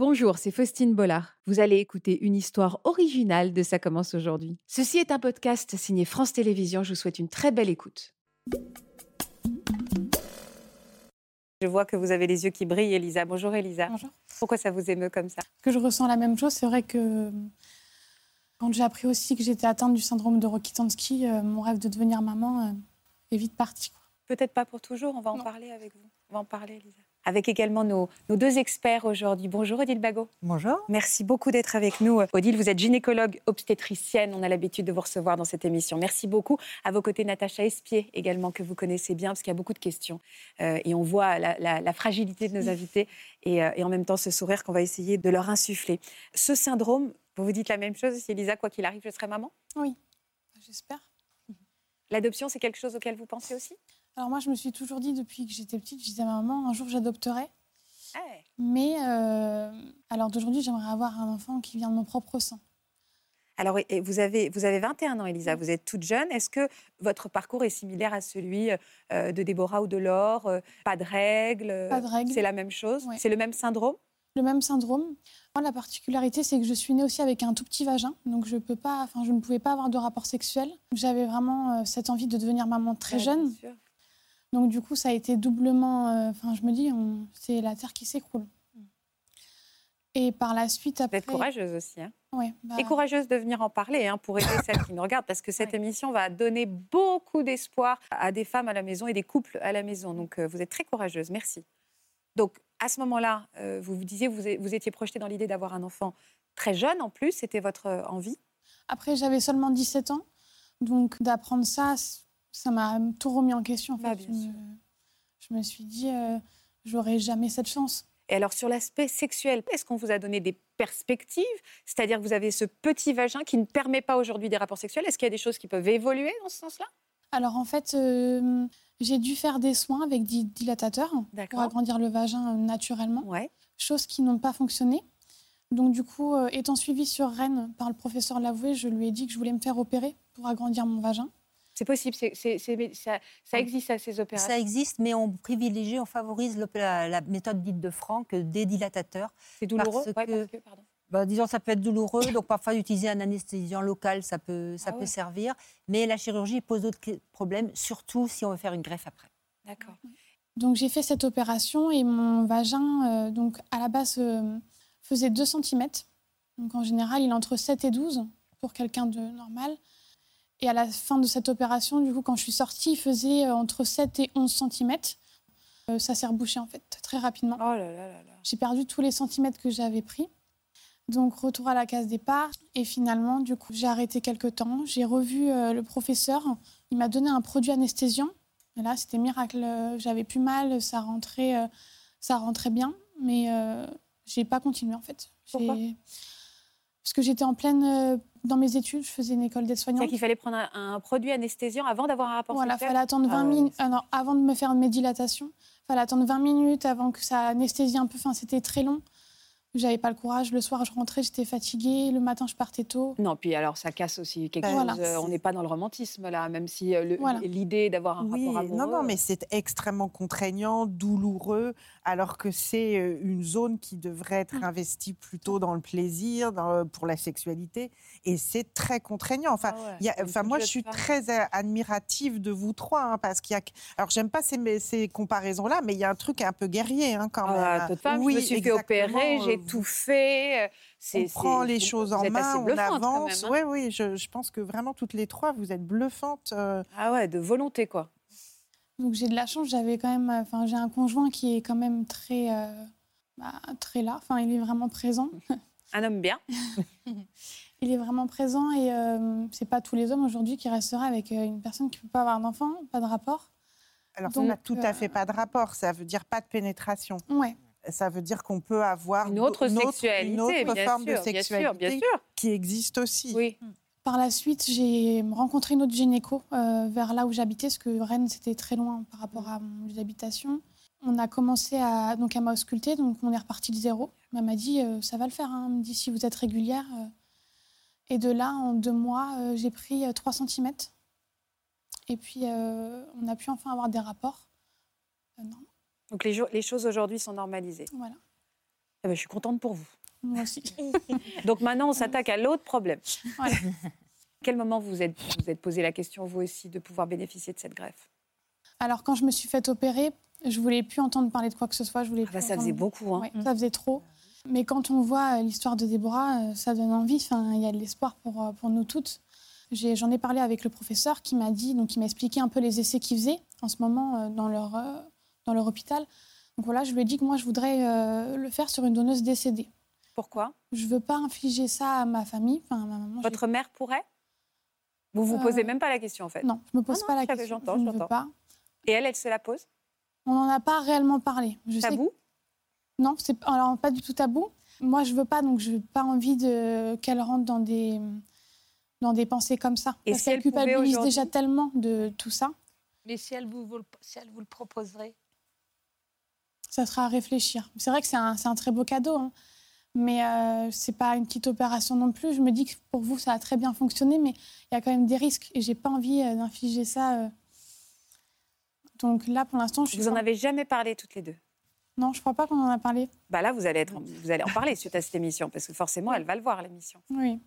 Bonjour, c'est Faustine Bollard. Vous allez écouter une histoire originale de Ça commence aujourd'hui. Ceci est un podcast signé France Télévisions. Je vous souhaite une très belle écoute. Je vois que vous avez les yeux qui brillent, Elisa. Bonjour, Elisa. Bonjour. Pourquoi ça vous émeut comme ça? Que je ressens la même chose. C'est vrai que quand j'ai appris aussi que j'étais atteinte du syndrome de Rokitansky, euh, mon rêve de devenir maman euh, est vite parti. Peut-être pas pour toujours, on va en Non. parler avec vous. On va en parler, Elisa. Avec également nos, nos deux experts aujourd'hui. Bonjour, Odile Bagot. Bonjour. Merci beaucoup d'être avec nous. Odile, vous êtes gynécologue obstétricienne. On a l'habitude de vous recevoir dans cette émission. Merci beaucoup. À vos côtés, Natacha Espier, également, que vous connaissez bien, parce qu'il y a beaucoup de questions. Euh, et on voit la, la- la fragilité de nos invités et, euh, et en même temps ce sourire qu'on va essayer de leur insuffler. Ce syndrome, vous vous dites la même chose, si Elisa, quoi qu'il arrive, je serai maman? Oui, j'espère. L'adoption, c'est quelque chose auquel vous pensez aussi? Alors moi, je me suis toujours dit depuis que j'étais petite, je disais à ma maman, un jour j'adopterai. Eh, Mais euh, l'heure d'aujourd'hui, j'aimerais avoir un enfant qui vient de mon propre sang. Alors, vous avez, vous avez 21 ans, Elisa, vous êtes toute jeune. Est-ce que votre parcours est similaire à celui euh, de Déborah ou de Laure Euh, Pas de règles Pas de règles. C'est la même chose Ouais. C'est le même syndrome? Le même syndrome. Moi, la particularité, c'est que je suis née aussi avec un tout petit vagin, donc je peux pas, enfin, je ne pouvais pas avoir de rapport sexuel. J'avais vraiment cette envie de devenir maman très Ouais, jeune. bien sûr. Donc du coup, ça a été doublement. euh, Enfin, je me dis, c'est la terre qui s'écroule. Et par la suite, Vous après. êtes courageuse aussi. hein. Ouais, bah, Et courageuse de venir en parler hein, pour aider celles qui nous regardent, parce que cette Ouais. émission va donner beaucoup d'espoir à des femmes à la maison et des couples à la maison. Donc, euh, vous êtes très courageuse. Merci. Donc, à ce moment-là, euh, vous vous disiez, vous, vous étiez projetée dans l'idée d'avoir un enfant très jeune en plus. C'était votre envie? Après, j'avais seulement 17 ans, donc d'apprendre ça, ça m'a tout remis en question. En fait. Bah, bien je, me, sûr. je me suis dit, euh, j'aurais jamais cette chance. Et alors, sur l'aspect sexuel, est-ce qu'on vous a donné des perspectives? C'est-à-dire que vous avez ce petit vagin qui ne permet pas aujourd'hui des rapports sexuels? Est-ce qu'il y a des choses qui peuvent évoluer dans ce sens-là? Alors en fait, euh, j'ai dû faire des soins avec des dilatateurs pour agrandir le vagin euh, naturellement. Ouais. choses qui n'ont pas fonctionné. Donc du coup, euh, étant suivie sur Rennes par le professeur Lavoué, je lui ai dit que je voulais me faire opérer pour agrandir mon vagin. C'est possible, c'est- c'est- c'est- ça, ça existe à ces opérations. Ça existe, mais on privilégie, on favorise la, la méthode dite de Franck euh, des dilatateurs. C'est douloureux? parce Ouais, que- parce que, pardon. Bah, disons, ça peut être douloureux, donc parfois utiliser un anesthésiant local, ça peut, ça Ah peut ouais. servir. Mais la chirurgie pose d'autres problèmes, surtout si on veut faire une greffe après. D'accord. Donc j'ai fait cette opération et mon vagin, euh, donc à la base, euh, faisait 2 cm. Donc en général, il est entre 7 et 12 pour quelqu'un de normal. Et à la fin de cette opération, du coup, quand je suis sortie, il faisait euh, entre 7 et 11 cm. ça s'est rebouché en fait très rapidement. Oh là là là là. J'ai perdu tous les centimètres que j'avais pris. Donc, retour à la case départ. Et finalement, du coup, j'ai arrêté quelques temps. J'ai revu euh, le professeur. Il m'a donné un produit anesthésiant. Et là, c'était miracle. Euh, J'avais plus mal, ça rentrait, euh, ça rentrait bien. Mais euh, j'ai pas continué, en fait. Pourquoi? Parce que j'étais en pleine... euh, dans mes études, je faisais une école d'aide-soignante. qu'il fallait prendre un, un produit anesthésiant avant d'avoir un rapport Voilà, sexuel fallait attendre 20 Ah minutes. ah non, avant de me faire mes dilatations, fallait attendre 20 minutes avant que ça anesthésie un peu. Enfin, c'était très long. J'avais pas le courage. Le soir, je rentrais, j'étais fatiguée. Le matin, je partais tôt. Non, puis alors ça casse aussi quelque Voilà. chose. euh, on n'est pas dans le romantisme là, même si euh, Voilà. l'idée d'avoir un Oui, rapport amoureux. non, non, mais c'est extrêmement contraignant, douloureux, alors que c'est euh, une zone qui devrait être Mm. investie plutôt dans le plaisir, dans- pour la sexualité, et c'est très contraignant. Enfin, Ah ouais, y a- enfin moi, je suis très euh, admirative de vous trois, hein, parce qu'il y a. Alors, j'aime pas ces, ces comparaisons-là, mais il y a un truc un peu guerrier, hein, quand Ah, même. femme, oui, je me suis fait opérer, j'ai euh, tout fait. euh, On prend les choses en main, on avance. même, hein. Oui, oui, je, je pense que vraiment toutes les trois, vous êtes bluffantes. euh, Ah ouais, de volonté quoi. Donc, j'ai de la chance. J'avais quand même. Enfin, j'ai un conjoint qui est quand même très, euh, bah, très là. Enfin, il est vraiment présent. Un homme bien. Il est vraiment présent et euh, c'est pas tous les hommes aujourd'hui qui resteraient avec euh, une personne qui peut pas avoir d'enfant, pas de rapport. Alors, ça Donc, n'a tout à euh, fait pas de rapport. Ça veut dire pas de pénétration. Ouais. Ça veut dire qu'on peut avoir Une autre une sexualité, une autre bien forme sûr, de bien sûr, sexualité bien sûr. qui existe aussi. Oui. Par la suite, j'ai rencontré une autre gynéco euh, vers là où j'habitais, parce que Rennes, c'était très loin par rapport à mon lieu d'habitation. On a commencé à, donc, à m'ausculter, donc on est reparti de zéro. Elle m'a dit, euh, ça va le faire. hein. Elle me dit, si vous êtes régulière. euh. Et de là, en deux mois, j'ai pris euh, 3 cm. Et puis, on a pu enfin avoir des rapports. Non, Donc les, choses aujourd'hui sont normalisées. voilà. Ah ben, je suis contente pour vous. Moi aussi. Donc maintenant, on s'attaque à l'autre problème. Quel moment vous êtes, vous êtes posé la question, vous aussi, de pouvoir bénéficier de cette greffe? Alors, quand je me suis fait opérer, je voulais plus entendre parler de quoi que ce soit. Je voulais Ah bah, Ça faisait beaucoup. Hein. Ouais, ça faisait trop. Mais quand on voit euh, l'histoire de Déborah, euh, ça donne envie. Enfin, il y a de l'espoir pour, euh, pour nous toutes. J'en ai, parlé avec le professeur qui m'a dit, donc il m'a expliqué un peu les essais qu'ils faisaient en ce moment dans leur, dans leur hôpital. Donc voilà, je lui ai dit que moi, je voudrais le faire sur une donneuse décédée. Pourquoi? Je veux pas infliger ça à ma famille. Enfin, à ma maman, Votre mère pourrait? Vous vous Euh, posez même pas la question, en fait. Non, je me pose Ah non, pas la question. j'entends, je ne veux pas. Et elle, elle se la pose? On n'en a pas réellement parlé. Je sais Tabou? Non, c'est alors pas du tout tabou. Moi, je veux pas, donc je n'ai pas envie de qu'elle rentre dans des dans des pensées comme ça. Et parce si qu'elle culpabilise déjà tellement de tout ça. Mais si elle vous, vous le- si elle vous le proposerait? Ça sera à réfléchir. C'est vrai que c'est un, c'est un très beau cadeau, hein. Mais euh, c'est pas une petite opération non plus. Je me dis que pour vous, ça a très bien fonctionné, mais il y a quand même des risques et j'ai pas envie euh, d'infliger ça. euh. Donc là, pour l'instant, je suis Vous en pas- avez jamais parlé toutes les deux? Non, je crois pas qu'on en a parlé. bah là, vous allez, être, vous allez en parler suite à cette émission, parce que forcément, elle va le voir, l'émission. Oui.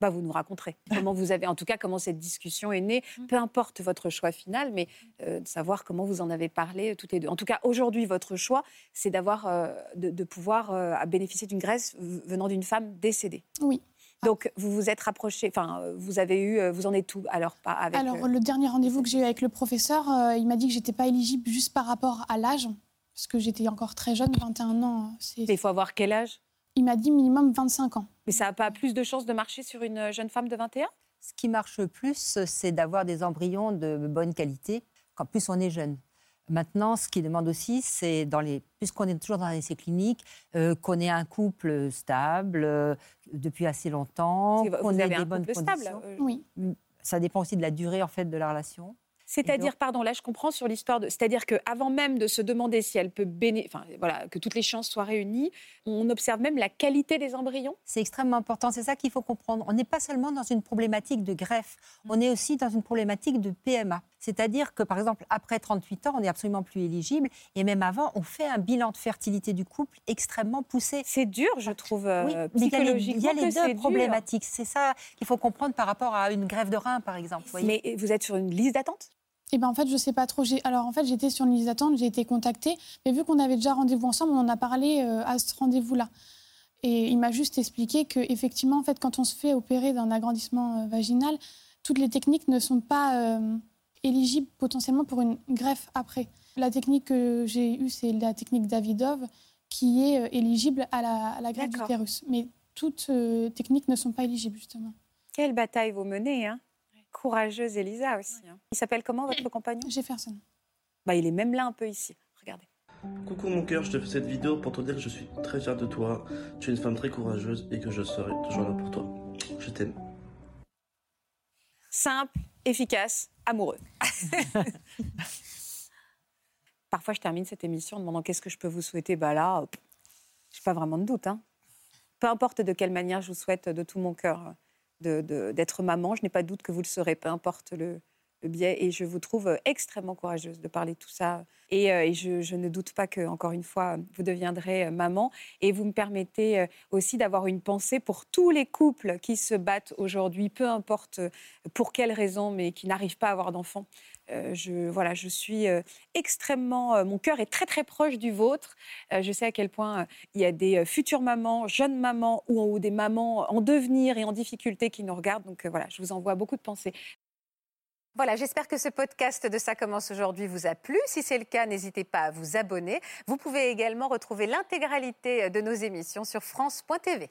Bah, vous nous raconterez comment vous avez, en tout cas, comment cette discussion est née, peu importe votre choix final, mais euh, de savoir comment vous en avez parlé euh, toutes les deux. En tout cas, aujourd'hui, votre choix, c'est d'avoir, euh, de, de pouvoir euh, à bénéficier d'une graisse venant d'une femme décédée. Oui. Donc, vous vous êtes rapproché, enfin, vous avez eu, vous en êtes tout, alors pas avec. Alors, le dernier rendez-vous que j'ai eu avec le professeur, il m'a dit que j'étais pas éligible juste par rapport à l'âge, parce que j'étais encore très jeune, 21 ans. il faut avoir quel âge? Il m'a dit minimum 25 ans. Mais ça n'a pas plus de chances de marcher sur une euh, jeune femme de 21 Ce qui marche le plus, c'est d'avoir des embryons de bonne qualité, quand plus on est jeune. Maintenant, ce qui demande aussi, c'est, dans les, puisqu'on est toujours dans les essais cliniques, euh, qu'on ait un couple stable euh, depuis assez longtemps, qu'on Vous ait avez des un bonnes couple conditions. stable. euh, Oui. Ça dépend aussi de la durée en fait de la relation. C'est-à-dire, pardon, là je comprends sur l'histoire de. C'est-à-dire qu'avant même de se demander si elle peut bénéficier. Enfin, voilà, que toutes les chances soient réunies, on observe même la qualité des embryons. C'est extrêmement important. C'est ça qu'il faut comprendre. On n'est pas seulement dans une problématique de greffe, on est aussi dans une problématique de PMA. C'est-à-dire que, par exemple, après 38 ans, on n'est absolument plus éligible. Et même avant, on fait un bilan de fertilité du couple extrêmement poussé. C'est dur, je trouve, euh, Oui, mais il y a les- psychologiquement. il y a les, que c'est deux problématiques. C'est ça qu'il faut comprendre par rapport à une grève de rein, par exemple. voyez. Mais vous êtes sur une liste d'attente? Et ben en fait, je sais pas trop. Alors en fait, j'étais sur une liste d'attente, j'ai été contactée, mais vu qu'on avait déjà rendez-vous ensemble, on en a parlé euh, à ce rendez-vous-là. Et il m'a juste expliqué que effectivement, en fait, quand on se fait opérer d'un agrandissement euh, vaginal, toutes les techniques ne sont pas euh, éligibles potentiellement pour une greffe après. La technique que j'ai eue, c'est la technique Davidov, qui est éligible à la, à la greffe d'utérus. Mais toutes techniques ne sont pas éligibles justement. Quelle bataille vous menez, hein Courageuse Elisa aussi. hein. Il s'appelle comment votre compagnon? Jefferson. bah, Il est même là un peu ici. Regardez. Coucou mon cœur, je te fais cette vidéo pour te dire que je suis très fier de toi. Tu es une femme très courageuse et que je serai toujours là pour toi. Je t'aime. Simple, efficace, amoureux. Parfois, je termine cette émission en demandant qu'est-ce que je peux vous souhaiter. Bah là, je n'ai pas vraiment de doute. hein. Peu importe de quelle manière je vous souhaite de tout mon cœur d'être maman, je n'ai pas de doute que vous le serez, peu importe le, le biais. Et je vous trouve extrêmement courageuse de parler de tout ça. Et, euh, et je, je ne doute pas que, encore une fois, vous deviendrez euh, maman. Et vous me permettez euh, aussi d'avoir une pensée pour tous les couples qui se battent aujourd'hui, peu importe euh, pour quelles raisons, mais qui n'arrivent pas à avoir d'enfants. Euh, je, voilà, je suis euh, extrêmement. euh, mon cœur est très très proche du vôtre. Je sais à quel point il y a des futures mamans, jeunes mamans ou, ou des mamans en devenir et en difficulté qui nous regardent. Donc voilà, je vous envoie beaucoup de pensées. Voilà, j'espère que ce podcast de Ça commence aujourd'hui vous a plu. Si c'est le cas, n'hésitez pas à vous abonner. Vous pouvez également retrouver l'intégralité de nos émissions sur France.tv.